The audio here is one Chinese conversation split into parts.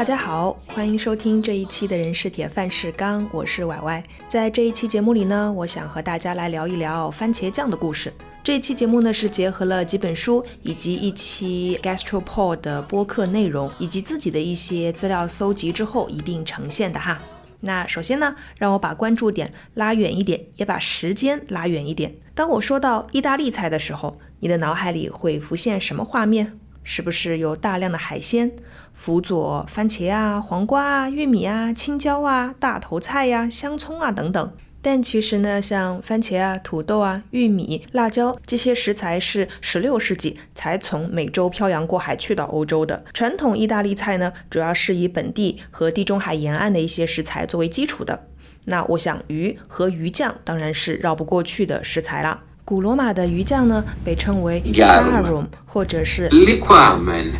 大家好，欢迎收听这一期的人是铁，饭是钢，我是歪歪。在这一期节目里呢，我想和大家来聊一聊番茄酱的故事。这一期节目呢是结合了几本书以及一期 Gastropod 的播客内容，以及自己的一些资料搜集之后一并呈现的哈。那首先呢，让我把关注点拉远一点，也把时间拉远一点。当我说到意大利菜的时候，你的脑海里会浮现什么画面？是不是有大量的海鲜，辅佐番茄啊、黄瓜啊、玉米啊、青椒啊、大头菜呀、香葱啊等等？但其实呢，像番茄啊、土豆啊、玉米、辣椒这些食材是十六世纪才从美洲漂洋过海去到欧洲的。传统意大利菜呢，主要是以本地和地中海沿岸的一些食材作为基础的。那我想鱼和鱼酱当然是绕不过去的食材了。古罗马的鱼酱呢，被称为 garum 或者是 liquamen，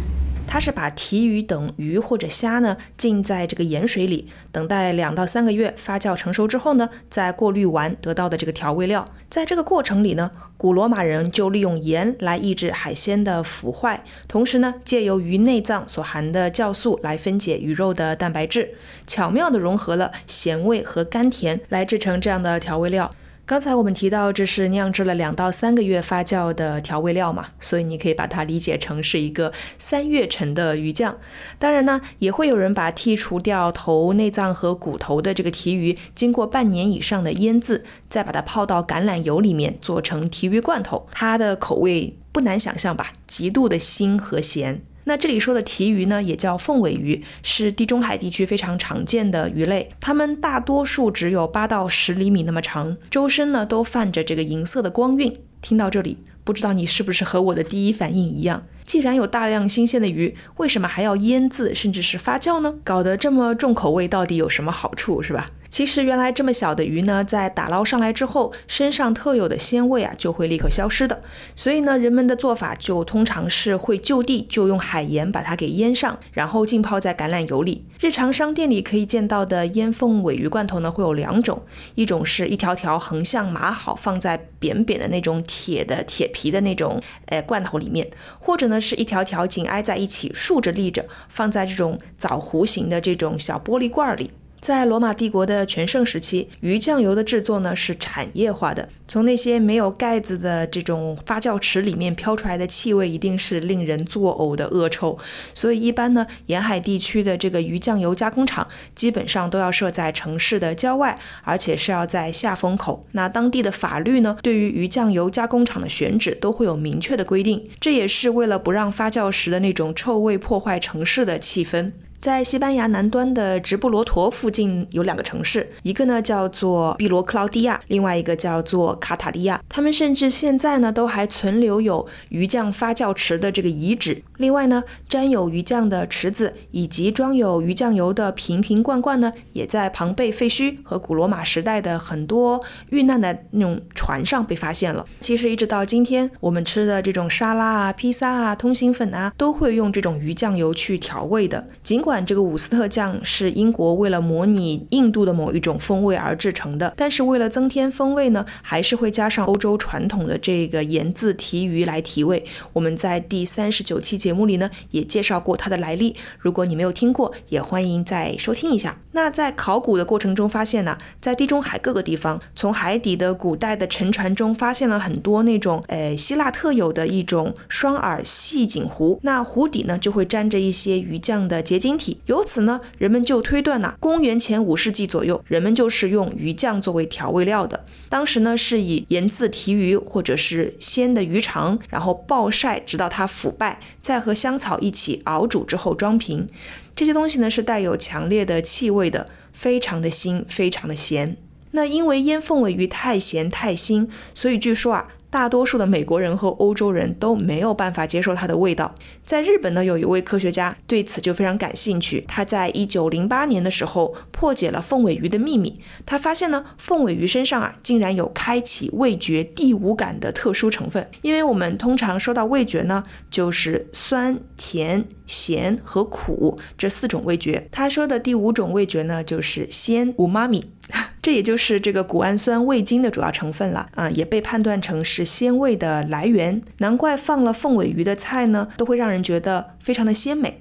它是把提鱼等鱼或者虾呢浸在这个盐水里，等待两到三个月发酵成熟之后呢，再过滤完得到的这个调味料。在这个过程里呢，古罗马人就利用盐来抑制海鲜的腐坏，同时呢，借由鱼内脏所含的酵素来分解鱼肉的蛋白质，巧妙地融合了咸味和甘甜来制成这样的调味料。刚才我们提到，这是酿制了两到三个月发酵的调味料嘛，所以你可以把它理解成是一个三月陈的鱼酱。当然呢，也会有人把剔除掉头、内脏和骨头的这个提鱼，经过半年以上的腌制，再把它泡到橄榄油里面做成提鱼罐头，它的口味不难想象吧，极度的腥和咸。那这里说的提鱼呢，也叫凤尾鱼，是地中海地区非常常见的鱼类。它们大多数只有八到十厘米那么长，周身呢都泛着这个银色的光晕。听到这里，不知道你是不是和我的第一反应一样？既然有大量新鲜的鱼，为什么还要腌制甚至是发酵呢？搞得这么重口味，到底有什么好处，是吧？其实原来这么小的鱼呢，在打捞上来之后，身上特有的鲜味啊就会立刻消失的。所以呢，人们的做法就通常是会就地就用海盐把它给腌上，然后浸泡在橄榄油里。日常商店里可以见到的腌凤尾鱼罐头呢，会有两种，一种是一条条横向码好放在扁扁的那种铁的铁皮的那种呃罐头里面，或者呢是一条条紧挨在一起竖着立着放在这种枣弧形的这种小玻璃罐里。在罗马帝国的全盛时期，鱼酱油的制作呢是产业化的。从那些没有盖子的这种发酵池里面飘出来的气味，一定是令人作呕的恶臭。所以一般呢，沿海地区的这个鱼酱油加工厂基本上都要设在城市的郊外，而且是要在下风口。那当地的法律呢，对于鱼酱油加工厂的选址都会有明确的规定，这也是为了不让发酵时的那种臭味破坏城市的气氛。在西班牙南端的直布罗陀附近有两个城市，一个呢叫做毕罗克劳迪亚，另外一个叫做卡塔利亚。他们甚至现在呢都还存留有鱼酱发酵池的这个遗址。另外呢，沾有鱼酱的池子以及装有鱼酱油的瓶瓶罐罐呢，也在庞贝废墟和古罗马时代的很多遇难的那种船上被发现了。其实一直到今天，我们吃的这种沙拉啊、披萨啊、通心粉啊，都会用这种鱼酱油去调味的。尽管管这个伍斯特酱是英国为了模拟印度的某一种风味而制成的，但是为了增添风味呢，还是会加上欧洲传统的这个盐渍提鱼来提味。我们在第三十九期节目里呢也介绍过它的来历，如果你没有听过，也欢迎再收听一下。那在考古的过程中发现呢，在地中海各个地方，从海底的古代的沉船中发现了很多那种呃希腊特有的一种双耳细颈壶，那壶底呢就会沾着一些鱼酱的结晶。由此呢，人们就推断呐，公元前五世纪左右，人们就是用鱼酱作为调味料的。当时呢，是以盐渍提鱼或者是鲜的鱼肠，然后暴晒直到它腐败，再和香草一起熬煮之后装瓶。这些东西呢是带有强烈的气味的，非常的腥，非常的咸。那因为腌凤尾鱼太咸太腥，所以据说啊。大多数的美国人和欧洲人都没有办法接受它的味道。在日本呢，有一位科学家对此就非常感兴趣。他在一九零八年的时候破解了凤尾鱼的秘密。他发现呢，凤尾鱼身上啊，竟然有开启味觉第五感的特殊成分。因为我们通常说到味觉呢，就是酸、甜、咸和苦这四种味觉。他说的第五种味觉呢，就是鲜五妈咪。这也就是这个谷氨酸味精的主要成分了啊，也被判断成是鲜味的来源。难怪放了凤尾鱼的菜呢，都会让人觉得非常的鲜美。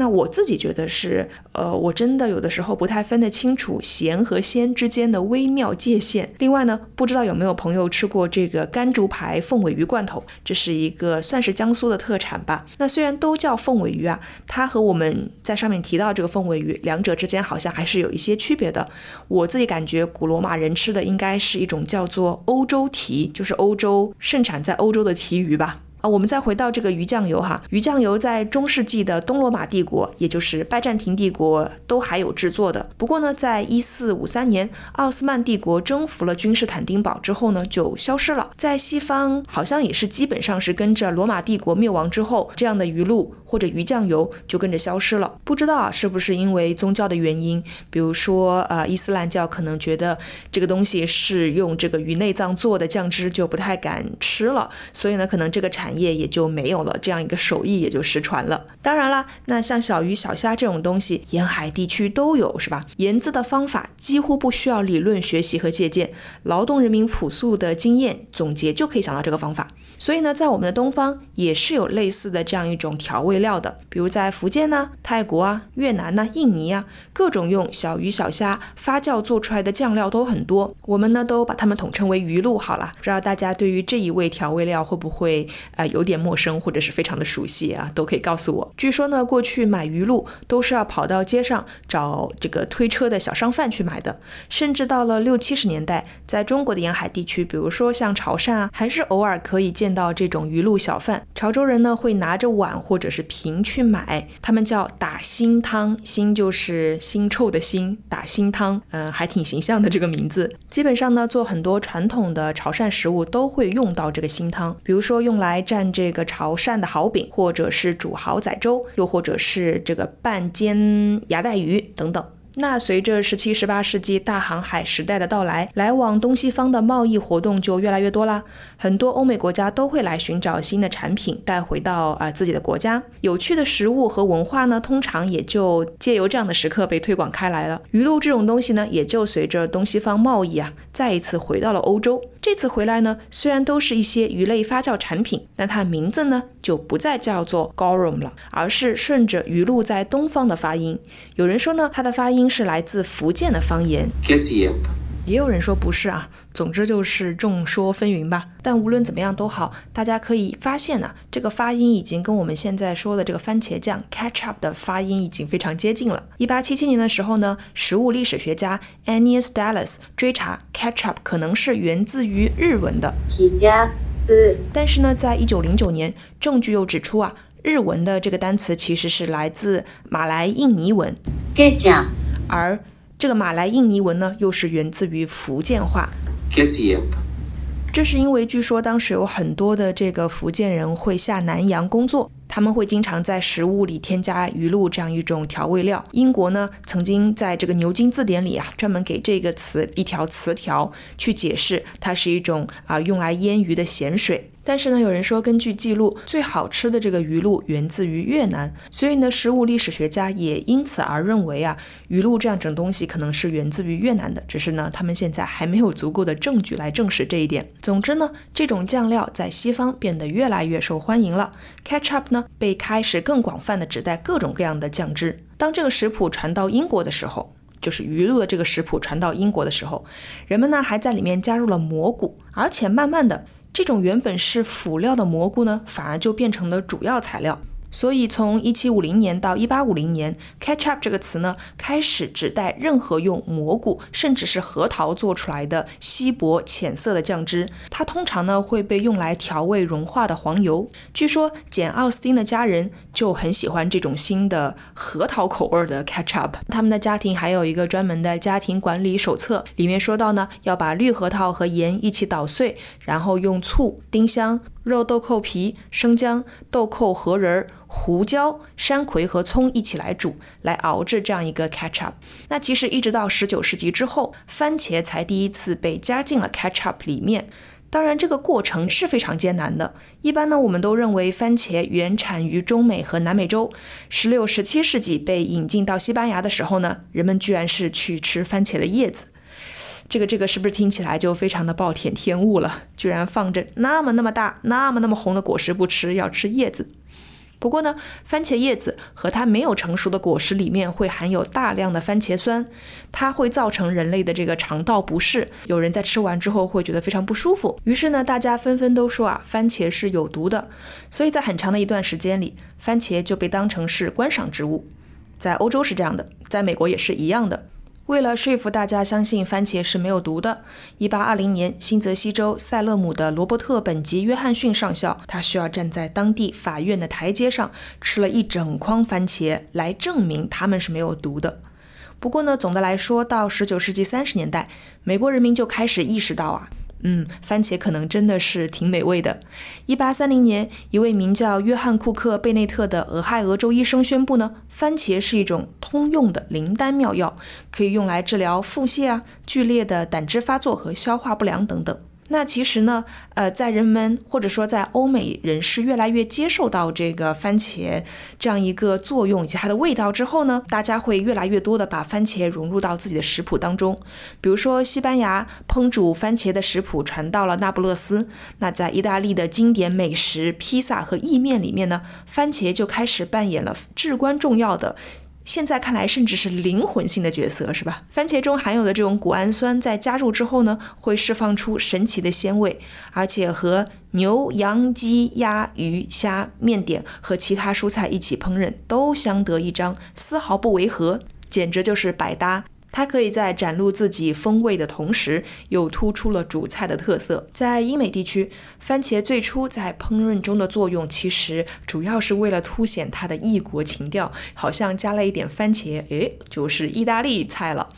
那我自己觉得是，呃，我真的有的时候不太分得清楚咸和鲜之间的微妙界限。另外呢，不知道有没有朋友吃过这个甘竹牌凤尾鱼罐头，这是一个算是江苏的特产吧。那虽然都叫凤尾鱼啊，它和我们在上面提到这个凤尾鱼，两者之间好像还是有一些区别的。我自己感觉古罗马人吃的应该是一种叫做欧洲蹄，就是欧洲盛产在欧洲的蹄鱼吧。啊，我们再回到这个鱼酱油哈，鱼酱油在中世纪的东罗马帝国，也就是拜占庭帝国都还有制作的。不过呢，在一四五三年奥斯曼帝国征服了君士坦丁堡之后呢，就消失了。在西方好像也是基本上是跟着罗马帝国灭亡之后，这样的鱼露或者鱼酱油就跟着消失了。不知道啊，是不是因为宗教的原因？比如说，呃，伊斯兰教可能觉得这个东西是用这个鱼内脏做的酱汁，就不太敢吃了。所以呢，可能这个产产业也就没有了，这样一个手艺也就失传了。当然了，那像小鱼小虾这种东西，沿海地区都有，是吧？盐渍的方法几乎不需要理论学习和借鉴，劳动人民朴素的经验总结就可以想到这个方法。所以呢，在我们的东方也是有类似的这样一种调味料的，比如在福建呢、泰国啊、越南呢、印尼啊，各种用小鱼小虾发酵做出来的酱料都很多。我们呢都把它们统称为鱼露好了。不知道大家对于这一味调味料会不会呃有点陌生，或者是非常的熟悉啊？都可以告诉我。据说呢，过去买鱼露都是要跑到街上找这个推车的小商贩去买的，甚至到了六七十年代，在中国的沿海地区，比如说像潮汕啊，还是偶尔可以见。到这种鱼露小贩，潮州人呢会拿着碗或者是瓶去买，他们叫打腥汤，腥就是腥臭的腥，打腥汤，嗯，还挺形象的这个名字。基本上呢，做很多传统的潮汕食物都会用到这个腥汤，比如说用来蘸这个潮汕的蚝饼，或者是煮蚝仔粥，又或者是这个拌煎牙带鱼等等。那随着十七、十八世纪大航海时代的到来，来往东西方的贸易活动就越来越多啦。很多欧美国家都会来寻找新的产品带回到啊自己的国家。有趣的食物和文化呢，通常也就借由这样的时刻被推广开来了。鱼露这种东西呢，也就随着东西方贸易啊，再一次回到了欧洲。这次回来呢，虽然都是一些鱼类发酵产品，但它名字呢就不再叫做 Gorum 了，而是顺着鱼露在东方的发音。有人说呢，它的发音是来自福建的方言。也有人说不是啊，总之就是众说纷纭吧。但无论怎么样都好，大家可以发现呢，这个发音已经跟我们现在说的这个番茄酱 ketchup 的发音已经非常接近了。一八七七年的时候呢，食物历史学家 Annius Dallas 追查 ketchup 可能是源自于日文的。但是呢，在一九零九年，证据又指出啊，日文的这个单词其实是来自马来印尼文，而。这个马来印尼文呢，又是源自于福建话。这是因为据说当时有很多的这个福建人会下南洋工作，他们会经常在食物里添加鱼露这样一种调味料。英国呢，曾经在这个牛津字典里啊，专门给这个词一条词条去解释，它是一种啊用来腌鱼的咸水。但是呢，有人说根据记录，最好吃的这个鱼露源自于越南，所以呢，食物历史学家也因此而认为啊，鱼露这样整东西可能是源自于越南的。只是呢，他们现在还没有足够的证据来证实这一点。总之呢，这种酱料在西方变得越来越受欢迎了。Ketchup 呢，被开始更广泛的指代各种各样的酱汁。当这个食谱传到英国的时候，就是鱼露的这个食谱传到英国的时候，人们呢还在里面加入了蘑菇，而且慢慢的。这种原本是辅料的蘑菇呢，反而就变成了主要材料。所以，从一七五零年到一八五零年，ketchup 这个词呢，开始指代任何用蘑菇甚至是核桃做出来的稀薄浅色的酱汁。它通常呢会被用来调味融化的黄油。据说简·奥斯汀的家人就很喜欢这种新的核桃口味的 ketchup。他们的家庭还有一个专门的家庭管理手册，里面说到呢，要把绿核桃和盐一起捣碎，然后用醋、丁香。肉豆蔻皮、生姜、豆蔻核仁、胡椒、山葵和葱一起来煮，来熬制这样一个 ketchup。那其实一直到十九世纪之后，番茄才第一次被加进了 ketchup 里面。当然，这个过程是非常艰难的。一般呢，我们都认为番茄原产于中美和南美洲。十六、十七世纪被引进到西班牙的时候呢，人们居然是去吃番茄的叶子。这个这个是不是听起来就非常的暴殄天物了？居然放着那么那么大、那么那么红的果实不吃，要吃叶子。不过呢，番茄叶子和它没有成熟的果实里面会含有大量的番茄酸，它会造成人类的这个肠道不适，有人在吃完之后会觉得非常不舒服。于是呢，大家纷纷都说啊，番茄是有毒的。所以在很长的一段时间里，番茄就被当成是观赏植物。在欧洲是这样的，在美国也是一样的。为了说服大家相信番茄是没有毒的，1820年，新泽西州塞勒姆的罗伯特·本吉·约翰逊上校，他需要站在当地法院的台阶上，吃了一整筐番茄来证明他们是没有毒的。不过呢，总的来说，到19世纪30年代，美国人民就开始意识到啊。嗯，番茄可能真的是挺美味的。一八三零年，一位名叫约翰·库克·贝内特的俄亥俄州医生宣布呢，番茄是一种通用的灵丹妙药，可以用来治疗腹泻啊、剧烈的胆汁发作和消化不良等等。那其实呢，呃，在人们或者说在欧美人士越来越接受到这个番茄这样一个作用以及它的味道之后呢，大家会越来越多的把番茄融入到自己的食谱当中。比如说，西班牙烹煮番茄的食谱传到了那不勒斯，那在意大利的经典美食披萨和意面里面呢，番茄就开始扮演了至关重要的。现在看来，甚至是灵魂性的角色，是吧？番茄中含有的这种谷氨酸，在加入之后呢，会释放出神奇的鲜味，而且和牛、羊、鸡、鸭、鱼、虾、面点和其他蔬菜一起烹饪，都相得益彰，丝毫不违和，简直就是百搭。它可以在展露自己风味的同时，又突出了主菜的特色。在英美地区，番茄最初在烹饪中的作用，其实主要是为了凸显它的异国情调，好像加了一点番茄，诶，就是意大利菜了。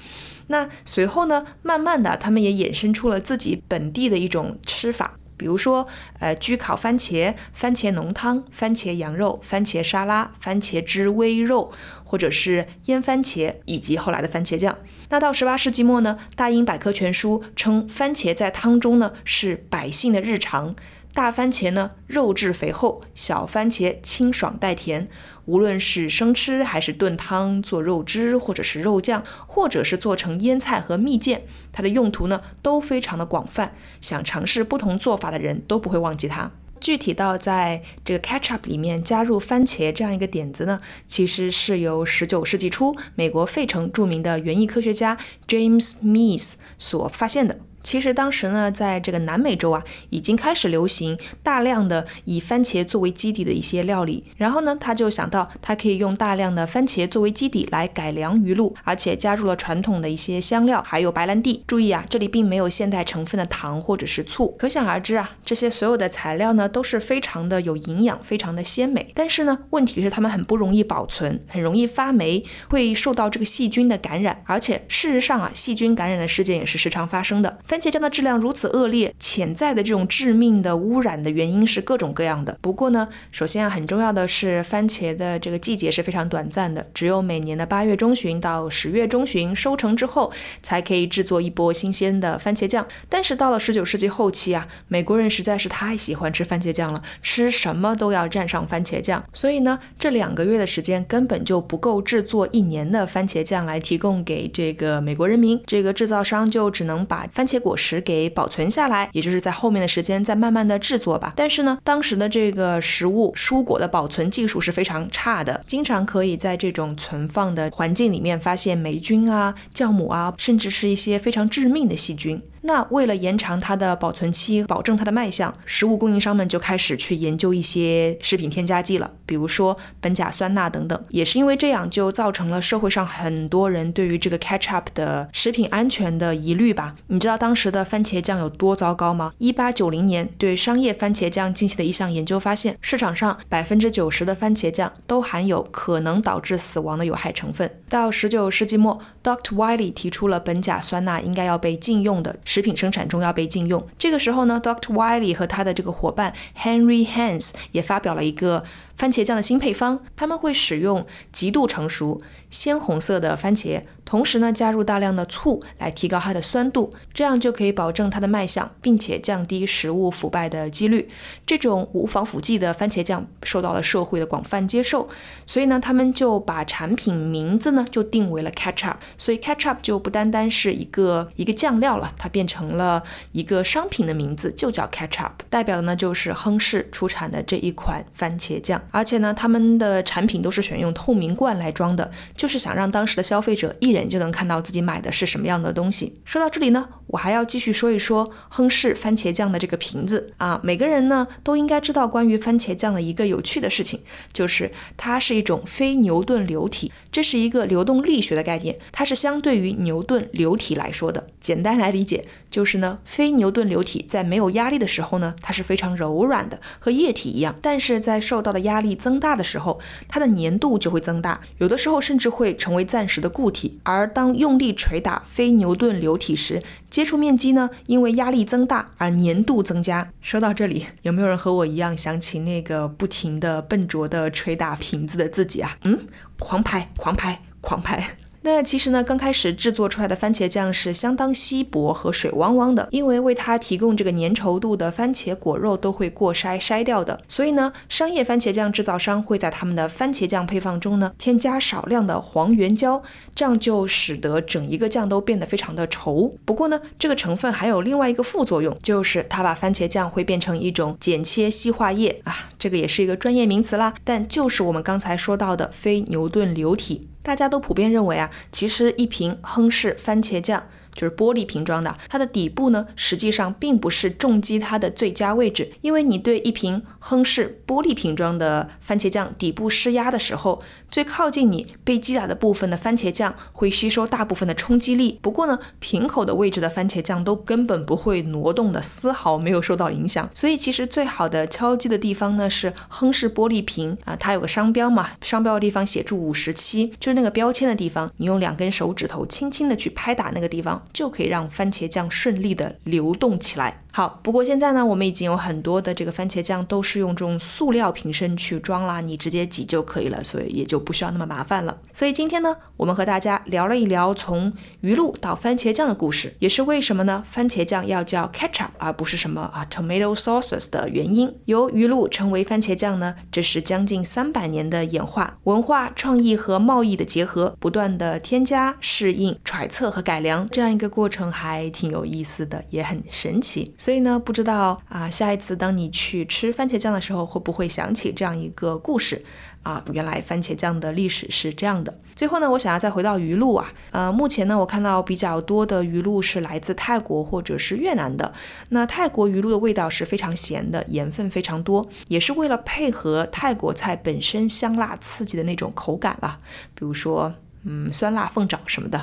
那随后呢，慢慢的，他们也衍生出了自己本地的一种吃法。比如说，呃，焗烤番茄、番茄浓汤、番茄羊肉、番茄沙拉、番茄汁微肉，或者是腌番茄，以及后来的番茄酱。那到十八世纪末呢，《大英百科全书》称番茄在汤中呢是百姓的日常。大番茄呢，肉质肥厚；小番茄清爽带甜。无论是生吃还是炖汤、做肉汁，或者是肉酱，或者是做成腌菜和蜜饯，它的用途呢都非常的广泛。想尝试不同做法的人都不会忘记它。具体到在这个 ketchup 里面加入番茄这样一个点子呢，其实是由十九世纪初美国费城著名的园艺科学家 James Mees 所发现的。其实当时呢，在这个南美洲啊，已经开始流行大量的以番茄作为基底的一些料理。然后呢，他就想到他可以用大量的番茄作为基底来改良鱼露，而且加入了传统的一些香料，还有白兰地。注意啊，这里并没有现代成分的糖或者是醋。可想而知啊，这些所有的材料呢，都是非常的有营养，非常的鲜美。但是呢，问题是它们很不容易保存，很容易发霉，会受到这个细菌的感染。而且事实上啊，细菌感染的事件也是时常发生的。番茄酱的质量如此恶劣，潜在的这种致命的污染的原因是各种各样的。不过呢，首先啊，很重要的是，番茄的这个季节是非常短暂的，只有每年的八月中旬到十月中旬收成之后，才可以制作一波新鲜的番茄酱。但是到了十九世纪后期啊，美国人实在是太喜欢吃番茄酱了，吃什么都要蘸上番茄酱，所以呢，这两个月的时间根本就不够制作一年的番茄酱来提供给这个美国人民。这个制造商就只能把番茄果实。给保存下来，也就是在后面的时间再慢慢的制作吧。但是呢，当时的这个食物蔬果的保存技术是非常差的，经常可以在这种存放的环境里面发现霉菌啊、酵母啊，甚至是一些非常致命的细菌。那为了延长它的保存期，保证它的卖相，食物供应商们就开始去研究一些食品添加剂了，比如说苯甲酸钠等等。也是因为这样，就造成了社会上很多人对于这个 ketchup 的食品安全的疑虑吧。你知道当时的番茄酱有多糟糕吗？一八九零年对商业番茄酱进行的一项研究发现，市场上百分之九十的番茄酱都含有可能导致死亡的有害成分。到十九世纪末，Dr. Wiley 提出了苯甲酸钠应该要被禁用的。食品生产中要被禁用。这个时候呢，Dr. Wiley 和他的这个伙伴 Henry Hans 也发表了一个。番茄酱的新配方，他们会使用极度成熟、鲜红色的番茄，同时呢加入大量的醋来提高它的酸度，这样就可以保证它的卖相，并且降低食物腐败的几率。这种无防腐剂的番茄酱受到了社会的广泛接受，所以呢他们就把产品名字呢就定为了 ketchup。所以 ketchup 就不单单是一个一个酱料了，它变成了一个商品的名字，就叫 ketchup，代表的呢就是亨氏出产的这一款番茄酱。而且呢，他们的产品都是选用透明罐来装的，就是想让当时的消费者一人眼就能看到自己买的是什么样的东西。说到这里呢，我还要继续说一说亨氏番茄酱的这个瓶子啊，每个人呢都应该知道关于番茄酱的一个有趣的事情，就是它是一种非牛顿流体，这是一个流动力学的概念，它是相对于牛顿流体来说的。简单来理解。就是呢，非牛顿流体在没有压力的时候呢，它是非常柔软的，和液体一样。但是在受到的压力增大的时候，它的粘度就会增大，有的时候甚至会成为暂时的固体。而当用力捶打非牛顿流体时，接触面积呢，因为压力增大而粘度增加。说到这里，有没有人和我一样想起那个不停的笨拙的捶打瓶子的自己啊？嗯，狂拍，狂拍，狂拍。那其实呢，刚开始制作出来的番茄酱是相当稀薄和水汪汪的，因为为它提供这个粘稠度的番茄果肉都会过筛筛掉的，所以呢，商业番茄酱制造商会在他们的番茄酱配方中呢添加少量的黄原胶，这样就使得整一个酱都变得非常的稠。不过呢，这个成分还有另外一个副作用，就是它把番茄酱会变成一种剪切烯化液啊，这个也是一个专业名词啦，但就是我们刚才说到的非牛顿流体。大家都普遍认为啊，其实一瓶亨氏番茄酱。就是玻璃瓶装的，它的底部呢，实际上并不是重击它的最佳位置，因为你对一瓶亨氏玻璃瓶装的番茄酱底部施压的时候，最靠近你被击打的部分的番茄酱会吸收大部分的冲击力。不过呢，瓶口的位置的番茄酱都根本不会挪动的，丝毫没有受到影响。所以其实最好的敲击的地方呢，是亨氏玻璃瓶啊，它有个商标嘛，商标的地方写住五十七，就是那个标签的地方，你用两根手指头轻轻的去拍打那个地方。就可以让番茄酱顺利的流动起来。好，不过现在呢，我们已经有很多的这个番茄酱都是用这种塑料瓶身去装啦，你直接挤就可以了，所以也就不需要那么麻烦了。所以今天呢，我们和大家聊了一聊从鱼露到番茄酱的故事，也是为什么呢？番茄酱要叫 ketchup 而不是什么啊 tomato sauces 的原因。由鱼露成为番茄酱呢，这是将近三百年的演化、文化创意和贸易的结合，不断的添加、适应、揣测和改良，这样一个过程还挺有意思的，也很神奇。所以呢，不知道啊，下一次当你去吃番茄酱的时候，会不会想起这样一个故事啊？原来番茄酱的历史是这样的。最后呢，我想要再回到鱼露啊，呃，目前呢，我看到比较多的鱼露是来自泰国或者是越南的。那泰国鱼露的味道是非常咸的，盐分非常多，也是为了配合泰国菜本身香辣刺激的那种口感啦，比如说，嗯，酸辣凤爪什么的。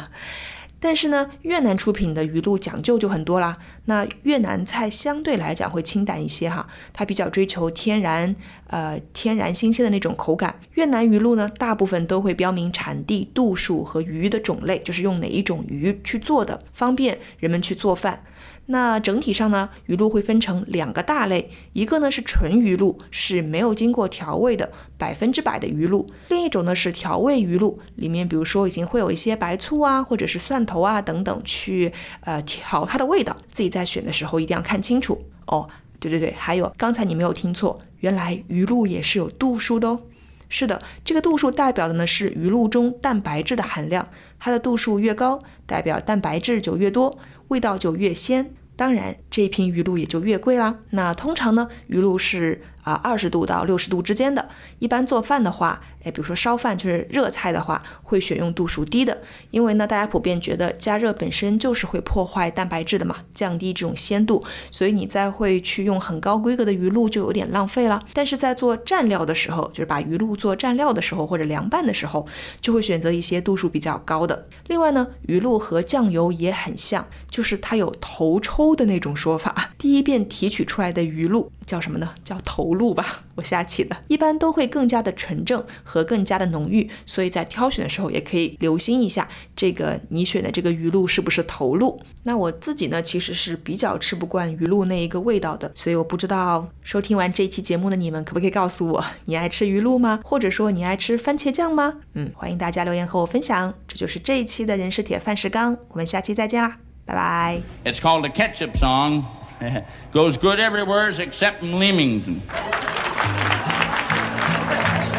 但是呢，越南出品的鱼露讲究就很多啦。那越南菜相对来讲会清淡一些哈，它比较追求天然，呃，天然新鲜的那种口感。越南鱼露呢，大部分都会标明产地、度数和鱼的种类，就是用哪一种鱼去做的，方便人们去做饭。那整体上呢，鱼露会分成两个大类，一个呢是纯鱼露，是没有经过调味的百分之百的鱼露；另一种呢是调味鱼露，里面比如说已经会有一些白醋啊，或者是蒜头啊等等去呃调它的味道。自己在选的时候一定要看清楚哦。对对对，还有刚才你没有听错，原来鱼露也是有度数的哦。是的，这个度数代表的呢是鱼露中蛋白质的含量，它的度数越高，代表蛋白质就越多，味道就越鲜。当然，这一瓶鱼露也就越贵啦。那通常呢，鱼露是。啊，二十度到六十度之间的，一般做饭的话，哎，比如说烧饭就是热菜的话，会选用度数低的，因为呢，大家普遍觉得加热本身就是会破坏蛋白质的嘛，降低这种鲜度，所以你再会去用很高规格的鱼露就有点浪费了。但是在做蘸料的时候，就是把鱼露做蘸料的时候或者凉拌的时候，就会选择一些度数比较高的。另外呢，鱼露和酱油也很像，就是它有头抽的那种说法，第一遍提取出来的鱼露。叫什么呢？叫头露吧，我瞎起的。一般都会更加的纯正和更加的浓郁，所以在挑选的时候也可以留心一下，这个你选的这个鱼露是不是头露？那我自己呢，其实是比较吃不惯鱼露那一个味道的，所以我不知道收听完这一期节目的你们可不可以告诉我，你爱吃鱼露吗？或者说你爱吃番茄酱吗？嗯，欢迎大家留言和我分享。这就是这一期的人是铁饭石缸，我们下期再见啦，拜拜。It's called a ketchup song. Goes good everywhere except in Leamington.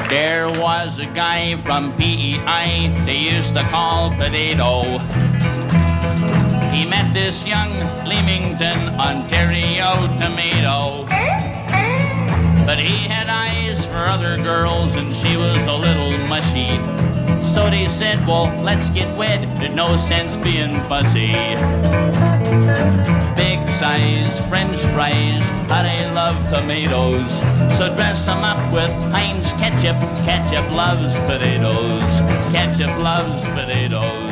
There was a guy from PEI they used to call Potato. He met this young Leamington, Ontario tomato. But he had eyes for other girls. and she was a little mushy. So they said, well, let's get wed. There's no sense being fussy. Big size French fries, how they love tomatoes. So dress them up with Heinz ketchup. Ketchup loves potatoes. Ketchup loves potatoes.